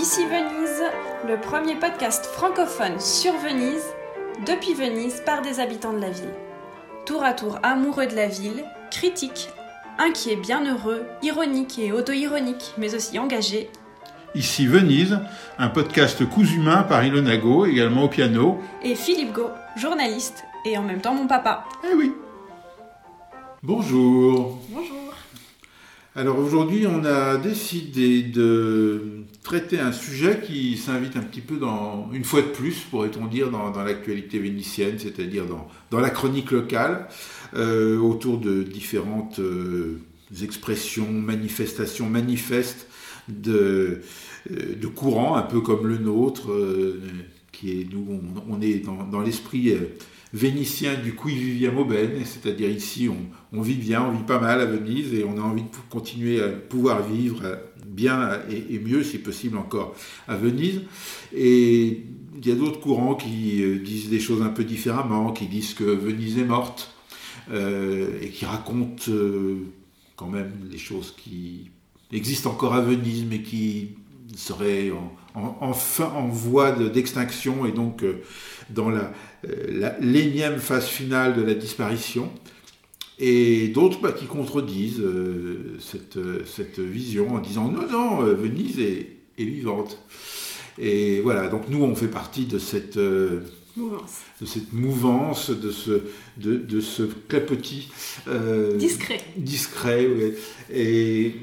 Ici Venise, le premier podcast francophone sur Venise, depuis Venise par des habitants de la ville. Tour à tour amoureux de la ville, critiques, inquiets, bienheureux, ironiques et auto-ironiques, mais aussi engagés. Ici Venise, un podcast cousu humain par Ilona Go, également au piano. Et Philippe Go, journaliste et en même temps mon papa. Eh oui. Bonjour. Bonjour. Alors aujourd'hui, on a décidé de traiter un sujet qui s'invite un petit peu dans, une fois de plus, pourrait-on dire, dans, l'actualité vénitienne, c'est-à-dire dans, la chronique locale, euh, autour de différentes euh, expressions, manifestations, manifestes de, euh, courants, un peu comme le nôtre, qui est, nous, on, est dans l'esprit vénitien du qui viviam aubene, c'est-à-dire ici on, vit bien, on vit pas mal à Venise et on a envie de continuer à pouvoir vivre bien et, mieux si possible encore à Venise. Et il y a d'autres courants qui euh, disent des choses un peu différemment, qui disent que Venise est morte euh, et qui racontent euh, quand même des choses qui existent encore à Venise mais qui seraient en, en voie d'extinction et donc dans la, euh, l'énième phase finale de la disparition, et d'autres bah, qui contredisent euh, cette, cette, vision en disant non, non, euh, Venise est, vivante. Et voilà, donc nous, on fait partie de cette, mouvance. de cette mouvance, de ce, de, de ce clapotis. discret. Discret. Et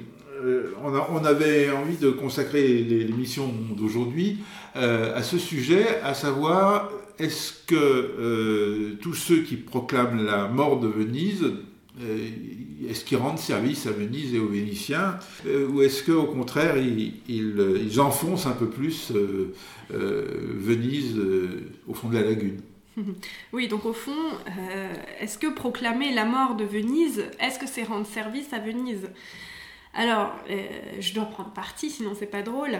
on, on, avait envie de consacrer l'émission d'aujourd'hui à ce sujet, à savoir est-ce que euh, tous ceux qui proclament la mort de Venise, euh, est-ce qu'ils rendent service à Venise et aux Vénitiens euh, Ou est-ce qu'au contraire, ils, enfoncent un peu plus Venise au fond de la lagune? Oui, donc au fond, est-ce que proclamer la mort de Venise, est-ce que c'est rendre service à Venise? Alors, je dois prendre parti, sinon c'est pas drôle.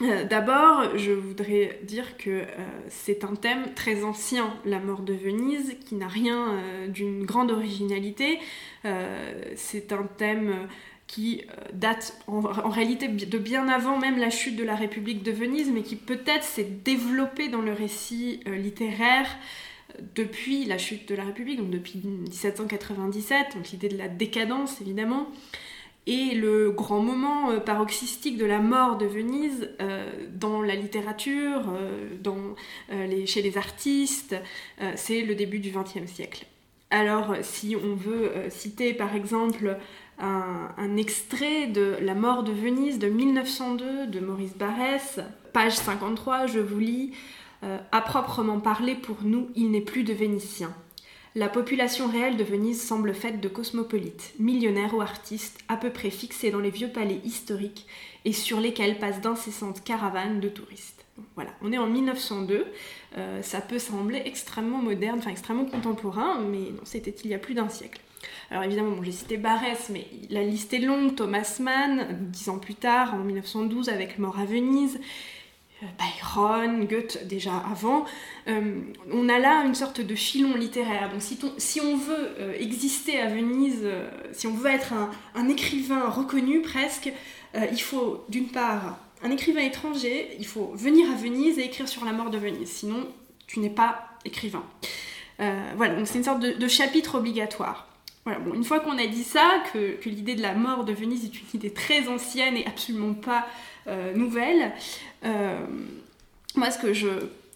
Euh, d'abord, je voudrais dire que euh, c'est un thème très ancien, la mort de Venise, qui n'a rien euh, d'une grande originalité. c'est un thème qui date en, réalité de bien avant même la chute de la République de Venise, mais qui peut-être s'est développé dans le récit littéraire depuis la chute de la République, donc depuis 1797, donc l'idée de la décadence évidemment. Et le grand moment euh, paroxystique de la mort de Venise euh, dans la littérature, euh, chez les artistes, c'est le début du XXe siècle. Alors si on veut citer par exemple un, un, extrait de La mort de Venise de 1902 de Maurice Barrès, page 53, je vous lis À proprement parler pour nous, il n'est plus de Vénitiens. La population réelle de Venise semble faite de cosmopolites, millionnaires ou artistes, à peu près fixés dans les vieux palais historiques et sur lesquels passent d'incessantes caravanes de touristes. voilà, on est en 1902, euh, ça peut sembler extrêmement moderne, enfin extrêmement contemporain, mais non, c'était il y a plus d'un siècle. Alors évidemment, j'ai cité Barès, mais la liste est longue. Thomas Mann, dix ans plus tard, en 1912, avec Mort à Venise. Byron, Goethe déjà avant, euh, on a là une sorte de filon littéraire. Donc si, on veut euh, exister à Venise, euh, si on veut être un, écrivain reconnu presque, il faut d'une part un écrivain étranger, il faut venir à Venise et écrire sur la mort de Venise, sinon tu n'es pas écrivain. voilà, donc c'est une sorte de, chapitre obligatoire. Voilà, bon, une fois qu'on a dit ça, que, que l'idée de la mort de Venise est une idée très ancienne et absolument pas nouvelle, euh, moi, ce que je,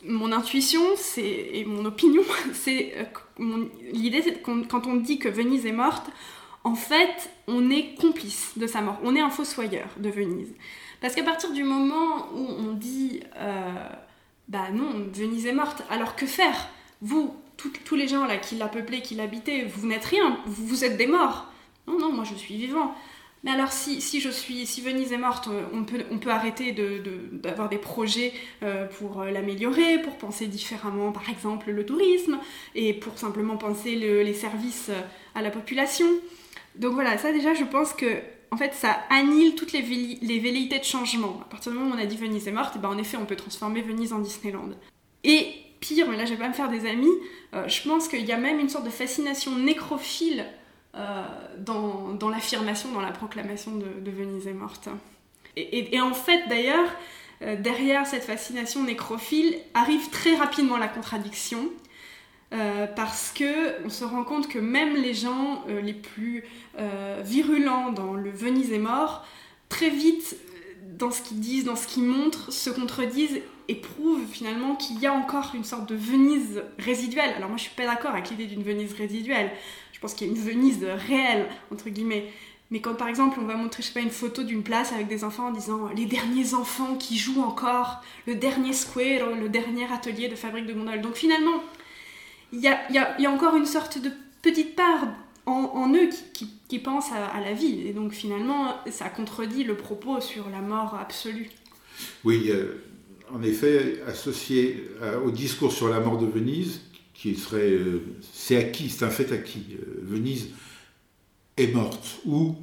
mon intuition c'est, et mon opinion, c'est euh, l'idée, c'est que quand on dit que Venise est morte, en fait, on est complice de sa mort. On est un fossoyeur de Venise. Parce qu'à partir du moment où on dit, euh, bah non, Venise est morte, alors que faire? Vous, tous les gens là qui l'a peuplée, qui l'habitaient, vous n'êtes rien, vous êtes des morts. Non, non, moi je suis vivant. Mais alors si, je suis, si Venise est morte, euh, on peut, arrêter d'avoir de, des projets euh, pour euh, l'améliorer, pour penser différemment par exemple le tourisme, et pour simplement penser les services à la population. Donc voilà, ça déjà je pense que en fait ça annule toutes les, velléités de changement. À partir du moment où on a dit Venise est morte, et ben en effet on peut transformer Venise en Disneyland. Et pire, mais là je vais pas me faire des amis, je pense qu'il y a même une sorte de fascination nécrophile euh, dans, l'affirmation, dans la proclamation de, Venise est morte. Et, en fait, d'ailleurs, euh, derrière cette fascination nécrophile arrive très rapidement la contradiction. Euh, parce que on se rend compte que même les gens les plus virulents dans le Venise est mort, très vite dans ce qu'ils disent, dans ce qu'ils montrent, se contredisent et prouvent finalement qu'il y a encore une sorte de Venise résiduelle. Alors moi je suis pas d'accord avec l'idée d'une Venise résiduelle. Je pense qu'il y a une Venise réelle entre guillemets. Mais quand par exemple on va montrer, je sais pas, une photo d'une place avec des enfants en disant les derniers enfants qui jouent encore, le dernier square, le dernier atelier de fabrique de gondoles. Donc finalement, il y a, encore une sorte de petite part en, eux qui, qui, pensent à, la vie. Et donc finalement, ça contredit le propos sur la mort absolue. Oui, euh, en effet, associé euh, au discours sur la mort de Venise, qui serait, euh, c'est acquis, c'est un fait acquis. Venise est morte, ou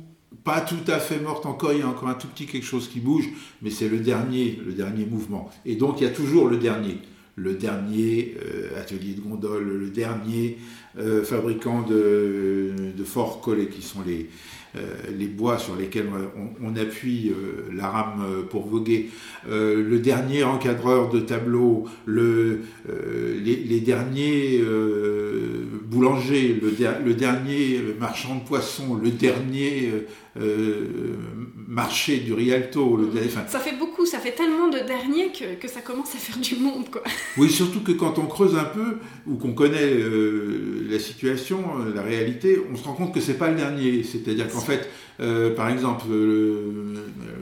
pas tout à fait morte encore, il y a encore un tout petit quelque chose qui bouge, mais c'est le dernier, le dernier mouvement. Et donc il y a toujours le dernier, le dernier euh, atelier de gondole, le dernier euh, fabricant de, de forts collets, qui sont les, euh, les bois sur lesquels on, appuie euh, la rame euh, pour voguer, le dernier encadreur de tableau, le, les, derniers boulangers, le, dernier marchand de poissons, le dernier marché du Rialto. Le, ça fait beaucoup, ça fait tellement de derniers que, ça commence à faire du monde. Quoi. Oui, surtout que quand on creuse un peu, ou qu'on connaît la situation, la réalité, on se rend compte que c'est pas le dernier. C'est-à-dire qu'en fait, euh, par exemple, le,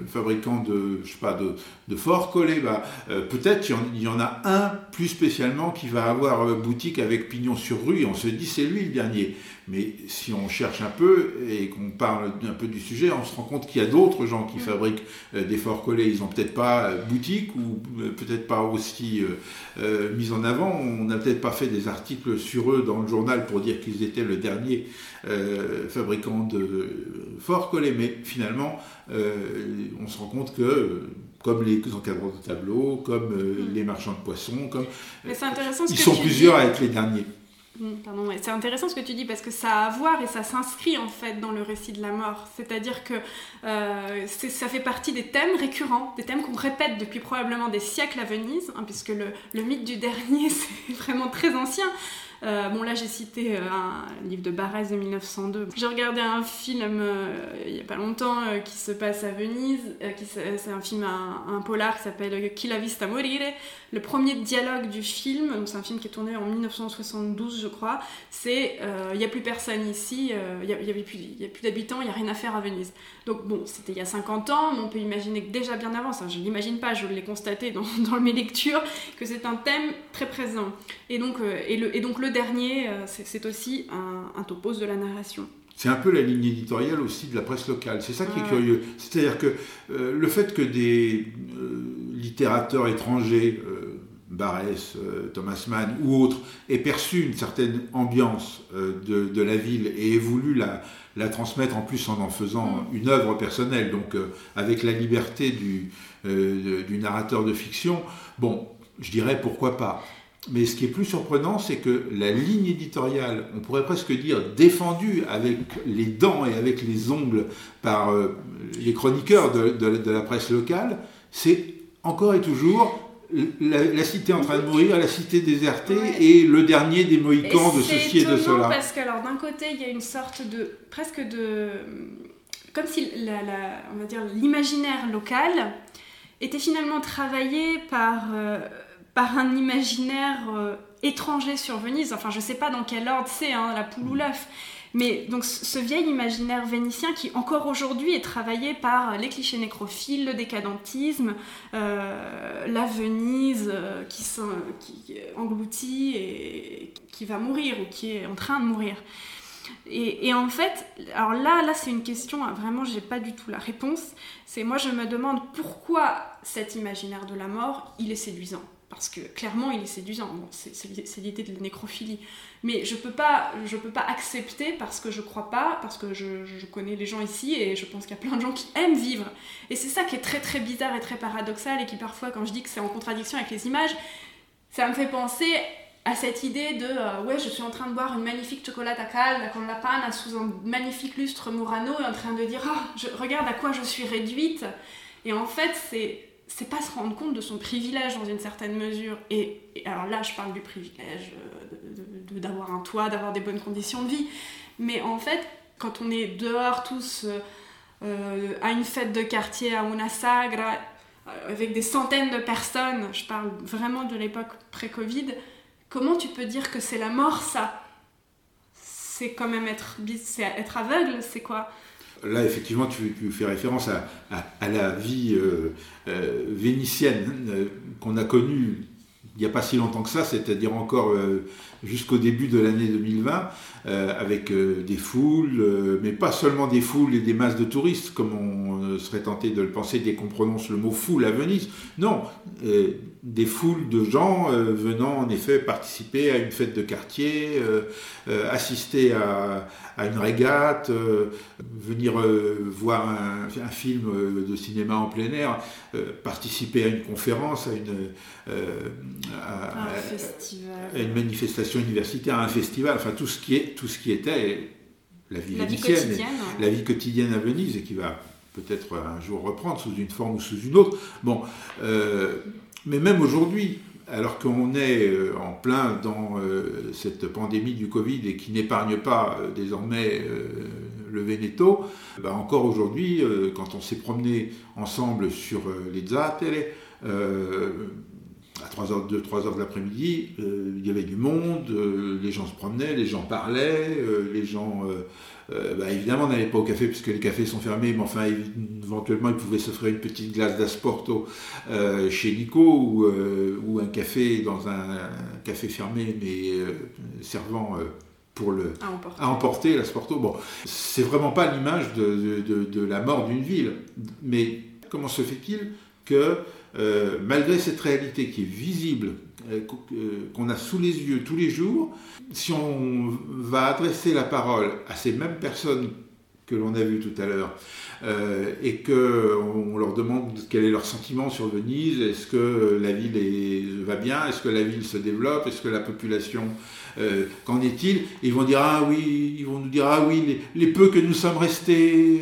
fabricant de, je sais pas, de, de fort collé, bah, euh, peut-être il y, en a un plus spécialement qui va avoir euh, boutique avec pignon sur rue et on se dit c'est lui le dernier. Mais si on cherche un peu et qu'on parle un peu du sujet, on se rend compte qu'il y a d'autres gens qui mm. fabriquent des forts collés. Ils n'ont peut-être pas boutique ou peut-être pas aussi mis en avant. On n'a peut-être pas fait des articles sur eux dans le journal pour dire qu'ils étaient le dernier fabricant de forts collés. Mais finalement, on se rend compte que comme les encadrants de tableau, comme euh, mm. les marchands de poissons, comme Mais intéressant ils sont plusieurs à être les derniers. Mm, c'est intéressant ce que tu dis parce que ça a à voir et ça s'inscrit en fait dans le récit de la mort. C'est-à-dire que euh, ça fait partie des thèmes récurrents, des thèmes qu'on répète depuis probablement des siècles à Venise, hein, puisque le, le, mythe du dernier c'est vraiment très ancien. Euh, bon, là, j'ai cité euh, un livre de Barès de 1902. J'ai regardé un film euh, il n'y a pas longtemps qui se passe à Venise. c'est un film, un, polar qui s'appelle Chi la vista morire. Le premier dialogue du film, c'est un film qui est tourné en 1972, je crois, c'est il n'y a plus personne ici, il n'y a, a, plus, plus d'habitants, il n'y a rien à faire à Venise. Donc bon, c'était il y a 50 ans, mais on peut imaginer que déjà bien avant, ça je ne l'imagine pas, je l'ai constaté dans, dans, mes lectures, que c'est un thème très présent. Et donc, et le, et donc le le dernier, euh, c'est aussi un, topos de la narration. C'est un peu la ligne éditoriale aussi de la presse locale. C'est ça qui est curieux. C'est-à-dire que euh, le fait que des euh, littérateurs étrangers, Barès, Thomas Mann ou autres, aient perçu une certaine ambiance de, la ville et aient voulu la, la, transmettre en plus en en faisant mm. une œuvre personnelle, donc avec la liberté du, du narrateur de fiction, bon, je dirais pourquoi pas. Mais ce qui est plus surprenant, c'est que la ligne éditoriale, on pourrait presque dire défendue avec les dents et avec les ongles par euh, les chroniqueurs de, la presse locale, c'est encore et toujours la, cité en train de mourir, la cité désertée et le dernier des Mohicans de ceci et de cela. Parce que alors d'un côté, il y a une sorte de presque de comme si la, on va dire l'imaginaire local était finalement travaillé par euh, par un imaginaire euh, étranger sur Venise. Enfin, je sais pas dans quel ordre c'est, hein, la poule ou mm. l'œuf. Mais donc ce vieil imaginaire vénitien qui encore aujourd'hui est travaillé par les clichés nécrophiles, le décadentisme, euh, la Venise euh, qui, qui engloutit et qui va mourir ou qui est en train de mourir. Et, et, en fait, alors là, là c'est une question, hein, vraiment, j'ai pas du tout la réponse. C'est moi, je me demande pourquoi cet imaginaire de la mort, il est séduisant parce que clairement il est séduisant, c'est l'idée de la nécrophilie. Mais je peux pas, je peux pas accepter parce que je crois pas, parce que je, connais les gens ici et je pense qu'il y a plein de gens qui aiment vivre. Et c'est ça qui est très très bizarre et très paradoxal et qui parfois quand je dis que c'est en contradiction avec les images, ça me fait penser à cette idée de euh, ouais je suis en train de boire une magnifique chocolat à calde con la panne sous un magnifique lustre Murano et en train de dire oh, je, regarde à quoi je suis réduite Et en fait, c'est c'est pas se rendre compte de son privilège dans une certaine mesure. Et, alors là, je parle du privilège d'avoir un toit, d'avoir des bonnes conditions de vie. Mais en fait, quand on est dehors tous euh, à une fête de quartier à una sagra, euh, avec des centaines de personnes, je parle vraiment de l'époque pré-Covid, comment tu peux dire que c'est la mort ça? C'est quand même être, être aveugle, c'est quoi? Là, effectivement, tu, fais référence à, la vie euh, vénitienne qu'on a connue il n'y a pas si longtemps que ça, c'est-à-dire encore jusqu'au début de l'année 2020, euh, avec euh, des foules, euh, mais pas seulement des foules et des masses de touristes, comme on serait tenté de le penser dès qu'on prononce le mot foule à Venise. Non, des foules de gens venant en effet participer à une fête de quartier, assister à, une régate, venir voir un, film de cinéma en plein air, participer à une conférence, à une, à une manifestation universitaire, à un festival, enfin tout ce qui est tout ce qui était la vie vénitienne, la vie quotidienne à Venise et qui va peut-être un jour reprendre sous une forme ou sous une autre. Bon, euh, mais même aujourd'hui, alors qu'on est euh, en plein dans euh, cette pandémie du Covid et qui n'épargne pas désormais le Veneto, bah encore aujourd'hui, quand on s'est promené ensemble sur les Zattere, à 3h, 2, 3 heures de l'après-midi, euh, il y avait du monde, euh, les gens se promenaient, les gens parlaient, euh, les gens, bah, évidemment, n'allaient pas au café puisque les cafés sont fermés, mais enfin, éventuellement, ils pouvaient s'offrir une petite glace d'asporto chez Nico ou, ou, un café dans un, café fermé, mais servant pour le, à emporter, l'asporto. Bon, c'est vraiment pas l'image de, de, de la mort d'une ville, mais comment se fait-il que euh, malgré cette réalité qui est visible, euh, euh, qu'on a sous les yeux tous les jours, si on va adresser la parole à ces mêmes personnes que l'on a vues tout à l'heure, et qu'on leur demande quel est leur sentiment sur Venise, est-ce que la ville va bien, est-ce que la ville se développe, est-ce que la population, qu'en est-il Ils vont dire ah oui, ils vont nous dire ah oui, les peu que nous sommes restés.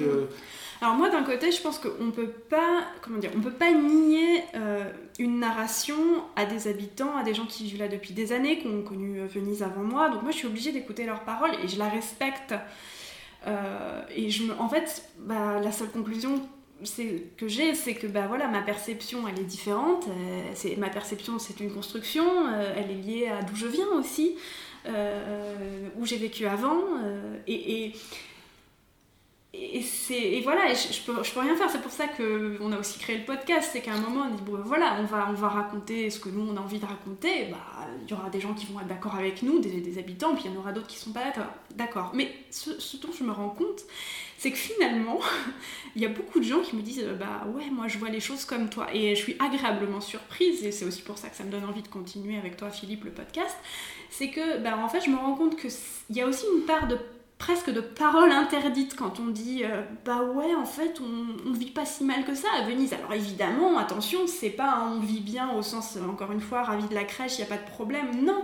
Alors moi d'un côté je pense qu'on peut pas comment dire on peut pas nier euh, une narration à des habitants, à des gens qui vivent là depuis des années, qui ont connu euh, Venise avant moi, donc moi je suis obligée d'écouter leurs paroles et je la respecte. Euh, et je me, en fait, bah, la seule conclusion que j'ai, c'est que bah, voilà, ma perception elle est différente. ma perception c'est une construction, elle est liée à d'où je viens aussi, où j'ai vécu avant. et et, et voilà, je, je, peux, je peux rien faire. C'est pour ça qu'on a aussi créé le podcast. C'est qu'à un moment, on dit bon, voilà, on va, on va raconter ce que nous on a envie de raconter. Bah, il y aura des gens qui vont être d'accord avec nous, des, des, habitants, puis il y en aura d'autres qui sont pas d'accord. Mais ce, dont je me rends compte, c'est que finalement, il y a beaucoup de gens qui me disent bah ouais, moi je vois les choses comme toi. Et je suis agréablement surprise, et c'est aussi pour ça que ça me donne envie de continuer avec toi, Philippe, le podcast. C'est que, bah en fait, je me rends compte qu'il y a aussi une part de presque de paroles interdites quand on dit euh, bah ouais en fait on, vit pas si mal que ça à Venise. Alors évidemment attention c'est pas on vit bien au sens encore une fois ravi de la crèche il y a pas de problème. Non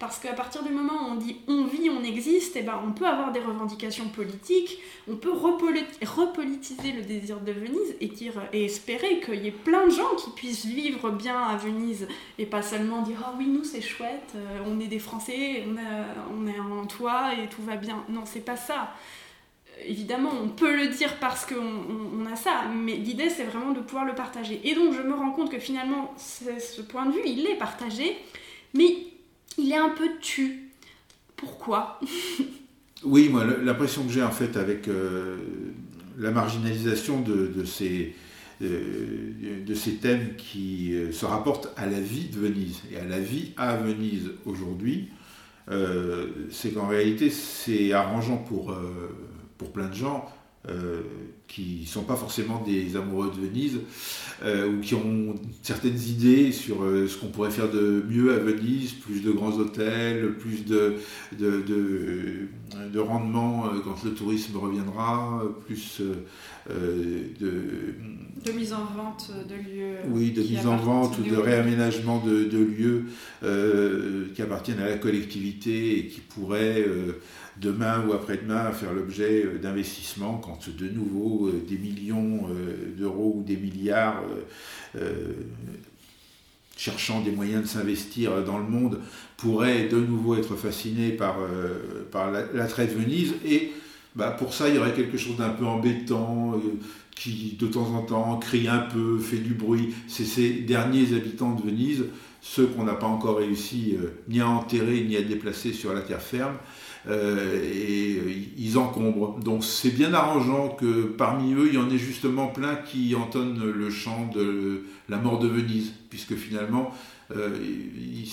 parce qu'à partir du moment où on dit on vit, on existe, et eh ben on peut avoir des revendications politiques, on peut repolitiser le désir de Venise et, dire, et espérer qu'il y ait plein de gens qui puissent vivre bien à Venise et pas seulement dire ah oui nous c'est chouette, euh, on est des Français, on, on est en toit et tout va bien. Non c'est pas ça évidemment, on peut le dire parce qu'on a ça, mais l'idée c'est vraiment de pouvoir le partager. Et donc je me rends compte que finalement, ce point de vue, il est partagé, mais il est un peu tu. Pourquoi? Oui, moi, l'impression que j'ai en fait avec euh, la marginalisation de, ces, euh, de ces thèmes qui euh, se rapportent à la vie de Venise et à la vie à Venise aujourd'hui, c'est qu'en réalité, c'est arrangeant pour, pour plein de gens qui ne sont pas forcément des amoureux de Venise euh, ou qui ont certaines idées sur euh, ce qu'on pourrait faire de mieux à Venise, plus de grands hôtels, plus de, de, de, rendement quand le tourisme reviendra, plus de, de mise en vente de lieux. Oui, de mise en vente ou de réaménagement de, lieux qui appartiennent à la collectivité et qui pourraient demain ou après-demain faire l'objet euh, d'investissements quand de nouveau euh, des millions euh, d'euros ou des milliards cherchant des moyens de s'investir dans le monde, pourraient de nouveau être fascinés par, par l'attrait de Venise. Et bah, pour ça, il y aurait quelque chose d'un peu embêtant, qui de temps en temps crie un peu, fait du bruit. C'est ces derniers habitants de Venise, ceux qu'on n'a pas encore réussi ni à enterrer ni à déplacer sur la terre ferme, euh, et euh, ils encombrent. Donc c'est bien arrangeant que parmi eux, il y en ait justement plein qui entonnent le chant de la mort de Venise, puisque finalement, euh, ils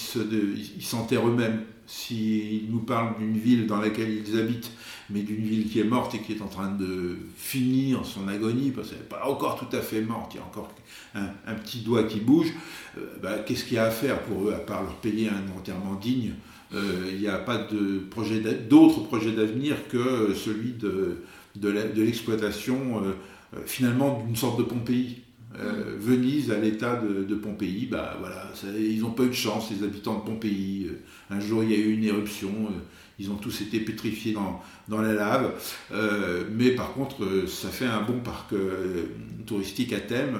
s'enterrent eux-mêmes. S'ils nous parlent d'une ville dans laquelle ils habitent, mais d'une ville qui est morte et qui est en train de finir son agonie, parce qu'elle n'est pas encore tout à fait morte, il y a encore un, petit doigt qui bouge, bah, qu'est-ce qu'il y a à faire pour eux, à part leur payer un enterrement digne il n'y a pas d'autre projet d'avenir que celui de, de l'exploitation euh, finalement d'une sorte de Pompéi. Euh, Venise à l'état de, Pompéi, bah voilà, ils n'ont pas eu de chance, les habitants de Pompéi. un jour il y a eu une éruption, ils ont tous été pétrifiés dans, dans la lave. mais par contre, ça fait un bon parc touristique à thème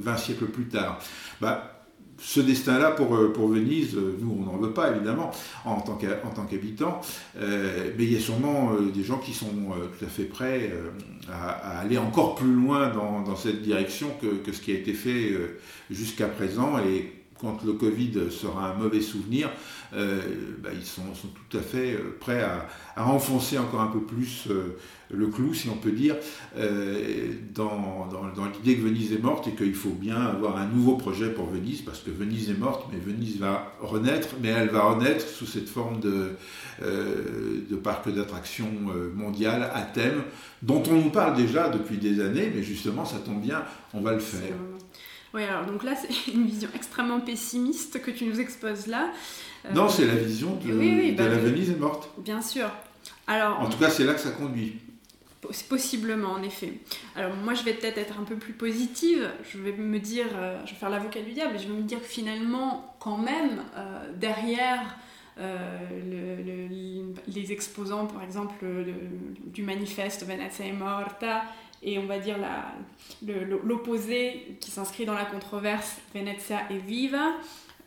20 siècles plus tard. Bah, ce destin-là pour, euh, pour Venise, euh, nous on n'en veut pas évidemment en tant qu'habitants, euh, mais il y a sûrement des gens qui sont tout à fait prêts à, aller encore plus loin dans, dans cette direction que, que, ce qui a été fait jusqu'à présent. Et quand le Covid sera un mauvais souvenir, euh, bah, ils sont, tout à fait euh, prêts à, enfoncer encore un peu plus euh, le clou, si on peut dire, dans, l'idée que Venise est morte et qu'il faut bien avoir un nouveau projet pour Venise, parce que Venise est morte, mais Venise va renaître, mais elle va renaître sous cette forme de, de parc d'attractions mondial à thème, dont on nous parle déjà depuis des années, mais justement, ça tombe bien, on va le faire. Oui, alors donc là, c'est une vision extrêmement pessimiste que tu nous exposes là. Euh, non, c'est la vision de, bah, la Venise est morte. Bien sûr. Alors, en tout cas, c'est là que ça conduit. Possiblement, en effet. Alors moi, je vais peut-être être un peu plus positive. Je vais me dire, euh, je vais faire l'avocat du diable, et je vais me dire que finalement, quand même, euh, derrière les exposants, par exemple, du manifeste Venezia morta et on va dire l'opposé qui s'inscrit dans la controverse Venezia et viva.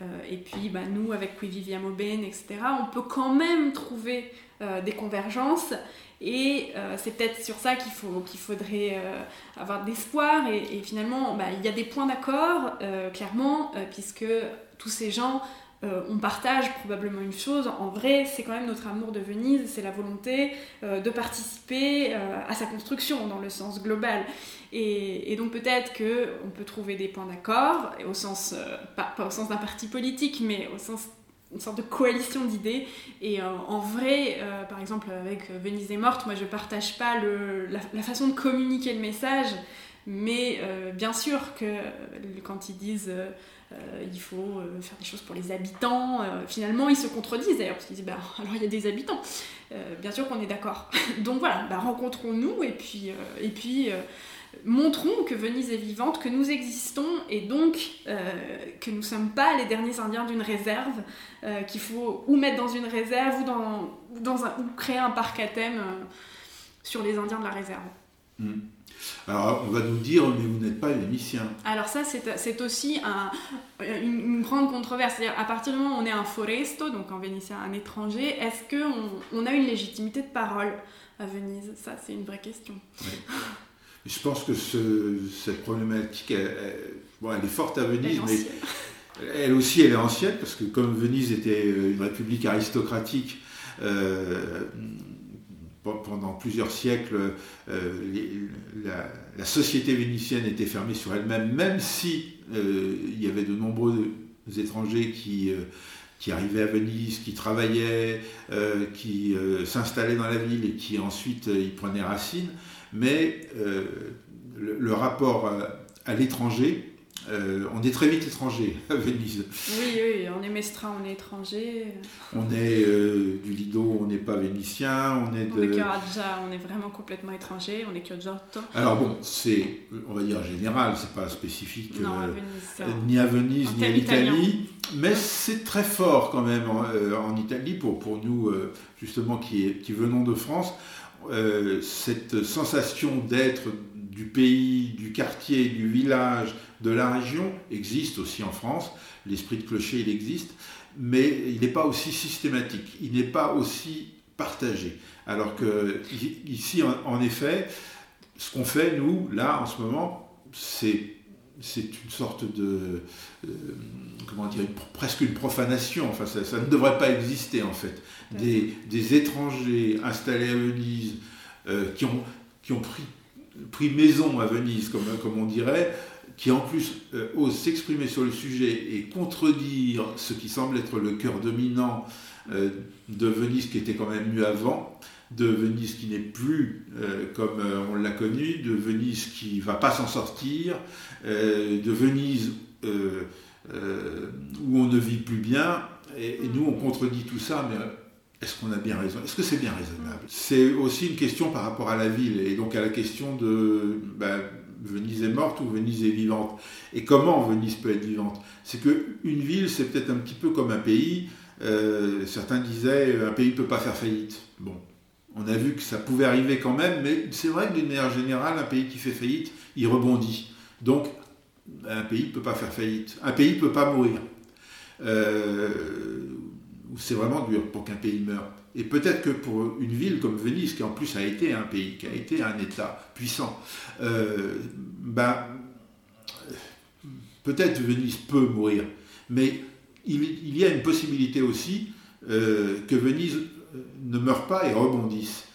Euh, et puis bah, nous, avec Qui viviamo bene, etc., on peut quand même trouver euh, des convergences. Et euh, c'est peut-être sur ça qu'il qu'il faudrait avoir d'espoir. Et, et finalement, bah, il y a des points d'accord, clairement, puisque tous ces gens euh, on partage probablement une chose. En vrai, c'est quand même notre amour de Venise, c'est la volonté euh, de participer euh, à sa construction dans le sens global. Et, donc peut-être qu'on peut trouver des points d'accord, au sens, pas, au sens d'un parti politique, mais au sens une sorte de coalition d'idées. Et en vrai, par exemple, avec Venise est morte, moi je partage pas la, façon de communiquer le message, mais bien sûr que quand ils disent euh, il faut euh, faire des choses pour les habitants. Euh, finalement, ils se contredisent d'ailleurs, parce qu'ils disent, bah, alors il y a des habitants. bien sûr qu'on est d'accord. Donc voilà, bah, rencontrons-nous et puis, et puis montrons que Venise est vivante, que nous existons et donc que nous ne sommes pas les derniers Indiens d'une réserve, qu'il faut ou mettre dans une réserve ou, dans, créer un parc à thème sur les Indiens de la réserve. Mmh. Alors on va nous dire, mais vous n'êtes pas vénitien. Alors ça, c'est aussi une, grande controverse. C'est-à-dire, à partir du moment où on est un foresto, donc en vénitien, un étranger, est-ce qu'on on a une légitimité de parole à Venise? Ça, c'est une vraie question. Je pense que cette problématique, elle, est forte à Venise, mais elle aussi, elle est ancienne, parce que comme Venise était une république aristocratique, euh, pendant plusieurs siècles, euh, la, société vénitienne était fermée sur elle-même, même si euh, il y avait de nombreux étrangers qui, euh, qui arrivaient à Venise, qui travaillaient, qui s'installaient dans la ville et qui ensuite y prenaient racine. Mais le, rapport à l'étranger euh, on est très vite étranger à Venise. Oui, oui, on est Mestra, on est étranger. On est euh, du Lido, on n'est pas vénitien, on est de... On est on est vraiment complètement étranger, on est Chioggiotto. Alors bon, c'est, on va dire général, c'est pas spécifique euh, ni à Venise, ni à l'Italie, mais c'est très fort quand même en, Italie pour, pour nous, justement, qui, qui venons de France. cette sensation d'être du pays, du quartier, du village, de la région existe aussi en France. L'esprit de clocher, il existe, mais il n'est pas aussi systématique, il n'est pas aussi partagé. Alors que ici, en, effet, ce qu'on fait, nous, là, en ce moment, c'est c'est une sorte de, euh, comment dire, presque une profanation. Enfin, ça, ça, ne devrait pas exister en fait. Des, des étrangers installés à Venise euh, qui ont, qui ont pris, pris maison à Venise, comme, on dirait, qui en plus euh, osent s'exprimer sur le sujet et contredire ce qui semble être le cœur dominant euh, de Venise qui était quand même mieux avant, de Venise qui n'est plus comme on l'a connu, de Venise qui va pas s'en sortir, de Venise où on ne vit plus bien, et, et, nous on contredit tout ça, mais est-ce qu'on a bien raison? Est-ce que c'est bien raisonnable? C'est aussi une question par rapport à la ville et donc à la question de ben, Venise est morte ou Venise est vivante. Et comment Venise peut être vivante? C'est qu'une ville, c'est peut-être un petit peu comme un pays. Euh, certains disaient un pays ne peut pas faire faillite. Bon, on a vu que ça pouvait arriver quand même, mais c'est vrai que d'une manière générale, un pays qui fait faillite, il rebondit. Donc, un pays ne peut pas faire faillite. Un pays ne peut pas mourir. Euh, c'est vraiment dur pour qu'un pays meure. Et peut-être que pour une ville comme Venise, qui en plus a été un pays, qui a été un État puissant, euh, ben, peut-être Venise peut mourir. Mais il, y a une possibilité aussi euh, que Venise ne meure pas et rebondisse.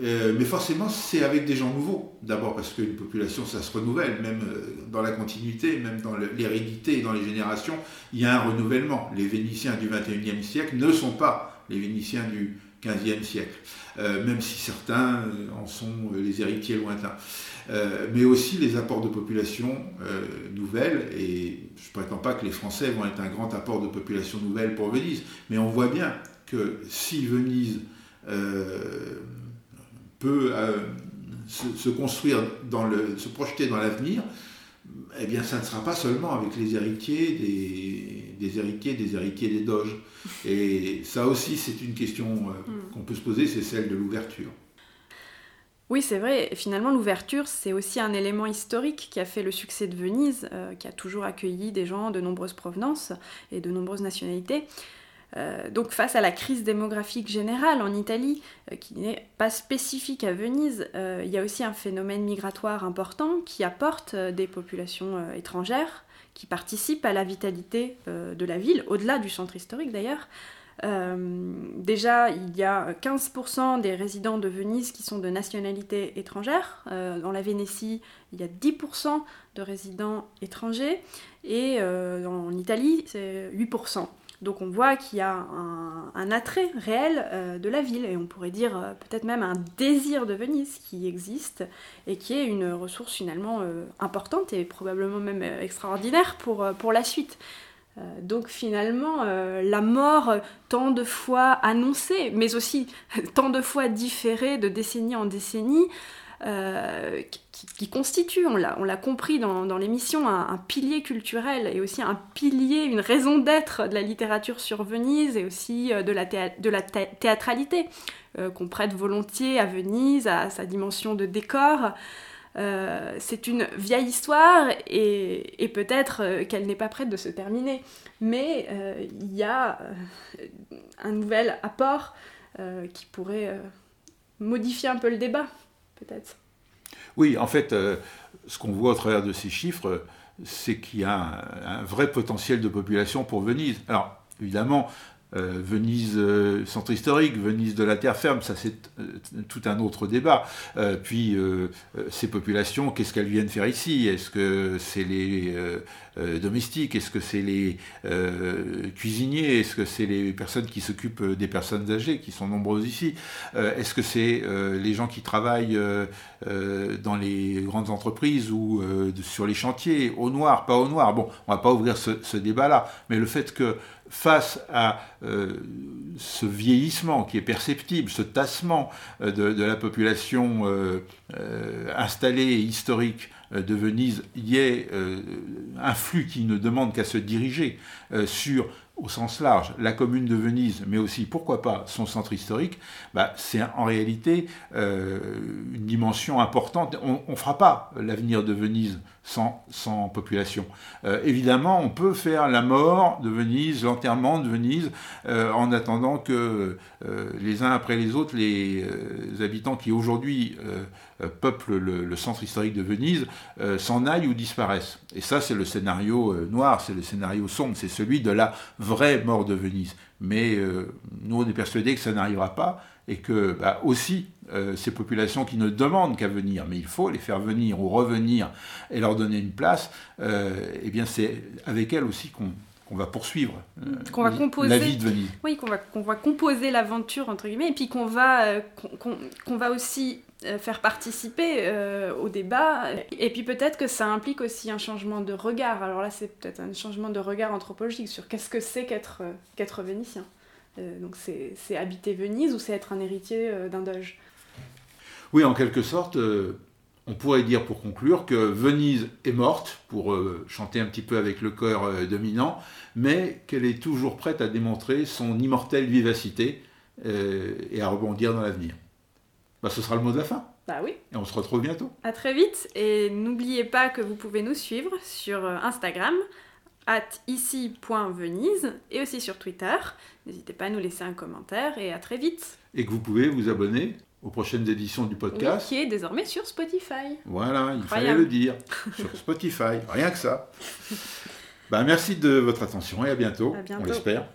Euh, mais forcément, c'est avec des gens nouveaux. D'abord parce qu'une population, ça se renouvelle, même euh, dans la continuité, même dans l'hérédité dans les générations, il y a un renouvellement. Les Vénitiens du 21e siècle ne sont pas les Vénitiens du 15e siècle, euh, même si certains en sont les héritiers lointains. mais aussi les apports de population nouvelles, et je ne prétends pas que les Français vont être un grand apport de population nouvelle pour Venise, mais on voit bien que si Venise peut euh, se, construire, dans le, se projeter dans l'avenir, eh bien, ça ne sera pas seulement avec les héritiers des, des héritiers des héritiers des doges. Et ça aussi, c'est une question euh, mm. qu'on peut se poser, c'est celle de l'ouverture. Oui, c'est vrai. Finalement, l'ouverture, c'est aussi un élément historique qui a fait le succès de Venise, euh, qui a toujours accueilli des gens de nombreuses provenances et de nombreuses nationalités. Euh, donc face à la crise démographique générale en Italie, euh, qui n'est pas spécifique à Venise, euh, il y a aussi un phénomène migratoire important qui apporte des populations étrangères, qui participent à la vitalité de la ville, au-delà du centre historique d'ailleurs. déjà, il y a 15% des résidents de Venise qui sont de nationalité étrangère. dans la Vénétie, il y a 10% de résidents étrangers. Et en Italie, c'est 8%. Donc on voit qu'il y a un, attrait réel euh, de la ville, et on pourrait dire euh, peut-être même un désir de Venise qui existe, et qui est une ressource finalement euh, importante et probablement même extraordinaire pour, pour la suite. donc finalement, la mort tant de fois annoncée, mais aussi tant de fois différée de décennie en décennie, euh, qui, constitue, on l'a compris dans, l'émission, un, pilier culturel et aussi un pilier, une raison d'être de la littérature sur Venise et aussi euh, de la, théâtralité euh, qu'on prête volontiers à Venise, à sa dimension de décor. c'est une vieille histoire et, et peut-être qu'elle n'est pas prête de se terminer. Mais il y a un nouvel apport qui pourrait modifier un peu le débat peut-être. Oui, en fait, euh, ce qu'on voit au travers de ces chiffres, c'est qu'il y a un, vrai potentiel de population pour Venise. Alors, évidemment, euh, Venise euh, centre historique, Venise de la terre ferme, ça c'est euh, tout un autre débat. puis ces populations, qu'est-ce qu'elles viennent faire ici? Est-ce que c'est les domestiques? Est-ce que c'est les cuisiniers? Est-ce que c'est les personnes qui s'occupent des personnes âgées, qui sont nombreuses ici? Est-ce que c'est les gens qui travaillent dans les grandes entreprises ou sur les chantiers, au noir, pas au noir? Bon, on va pas ouvrir ce, ce débat-là, mais le fait que face à euh, ce vieillissement qui est perceptible, ce tassement euh, de, la population euh, installée et historique de Venise y ait un flux qui ne demande qu'à se diriger sur au sens large, la commune de Venise, mais aussi, pourquoi pas, son centre historique, bah, c'est en réalité une dimension importante. On ne fera pas l'avenir de Venise sans, sans population. Euh, évidemment, on peut faire la mort de Venise, l'enterrement de Venise, euh, en attendant que les uns après les autres, les habitants qui aujourd'hui peuplent le, centre historique de Venise s'en aillent ou disparaissent. Et ça, c'est le scénario noir, c'est le scénario sombre, c'est celui de la vraie mort de Venise. Mais nous, on est persuadés que ça n'arrivera pas et que bah, aussi euh, ces populations qui ne demandent qu'à venir, mais il faut les faire venir ou revenir et leur donner une place, euh, eh bien c'est avec elles aussi qu'on va poursuivre euh, qu'on va composer, la vie de Venise. Oui, qu'on va, qu'on va composer l'aventure, entre guillemets, et puis qu'on va, qu'on, va aussi faire participer au débat. Et puis peut-être que ça implique aussi un changement de regard. Alors là, c'est peut-être un changement de regard anthropologique sur qu'est-ce que c'est qu'être, qu'être vénitien. Donc c'est habiter Venise ou c'est être un héritier d'un doge oui, en quelque sorte, euh, on pourrait dire pour conclure que Venise est morte, pour euh, chanter un petit peu avec le cœur euh, dominant, mais qu'elle est toujours prête à démontrer son immortelle vivacité et à rebondir dans l'avenir. Bah, ce sera le mot de la fin. Bah oui. Et on se retrouve bientôt. À très vite. Et n'oubliez pas que vous pouvez nous suivre sur Instagram, at ici.venise, et aussi sur Twitter. N'hésitez pas à nous laisser un commentaire et à très vite. Et que vous pouvez vous abonner aux prochaines éditions du podcast. qui est désormais sur Spotify. Voilà, il fallait le dire. sur Spotify, rien que ça. Ben, merci de votre attention et à bientôt, à bientôt. on l'espère.